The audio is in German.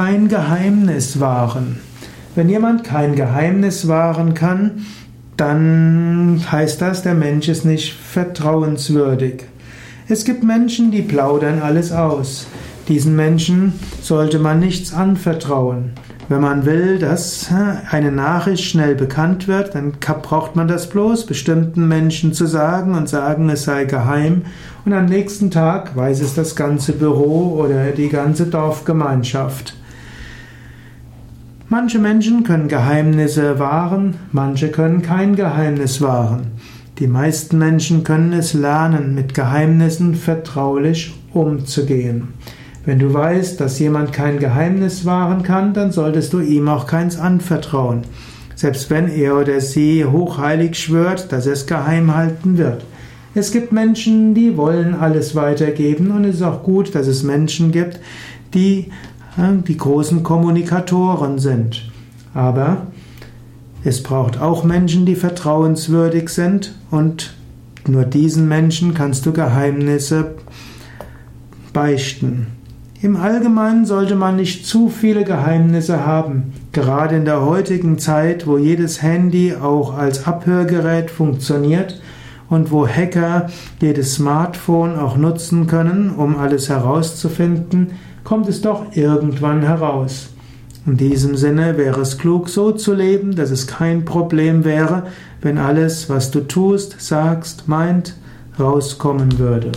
kein Geheimnis wahren. Wenn jemand kein Geheimnis wahren kann, dann heißt das, der Mensch ist nicht vertrauenswürdig. Es gibt Menschen, die plaudern alles aus. Diesen Menschen sollte man nichts anvertrauen. Wenn man will, dass eine Nachricht schnell bekannt wird, dann braucht man das bloß bestimmten Menschen zu sagen und sagen, es sei geheim. Und am nächsten Tag weiß es das ganze Büro oder die ganze Dorfgemeinschaft. Manche Menschen können Geheimnisse wahren, manche können kein Geheimnis wahren. Die meisten Menschen können es lernen, mit Geheimnissen vertraulich umzugehen. Wenn du weißt, dass jemand kein Geheimnis wahren kann, dann solltest du ihm auch keins anvertrauen, selbst wenn er oder sie hochheilig schwört, dass er es geheim halten wird. Es gibt Menschen, die wollen alles weitergeben und es ist auch gut, dass es Menschen gibt, die die großen Kommunikatoren sind. Aber es braucht auch Menschen, die vertrauenswürdig sind und nur diesen Menschen kannst du Geheimnisse beichten. Im Allgemeinen sollte man nicht zu viele Geheimnisse haben. Gerade in der heutigen Zeit, wo jedes Handy auch als Abhörgerät funktioniert und wo Hacker jedes Smartphone auch nutzen können, um alles herauszufinden, kommt es doch irgendwann heraus. In diesem Sinne wäre es klug, so zu leben, dass es kein Problem wäre, wenn alles, was du tust, sagst, meint, rauskommen würde.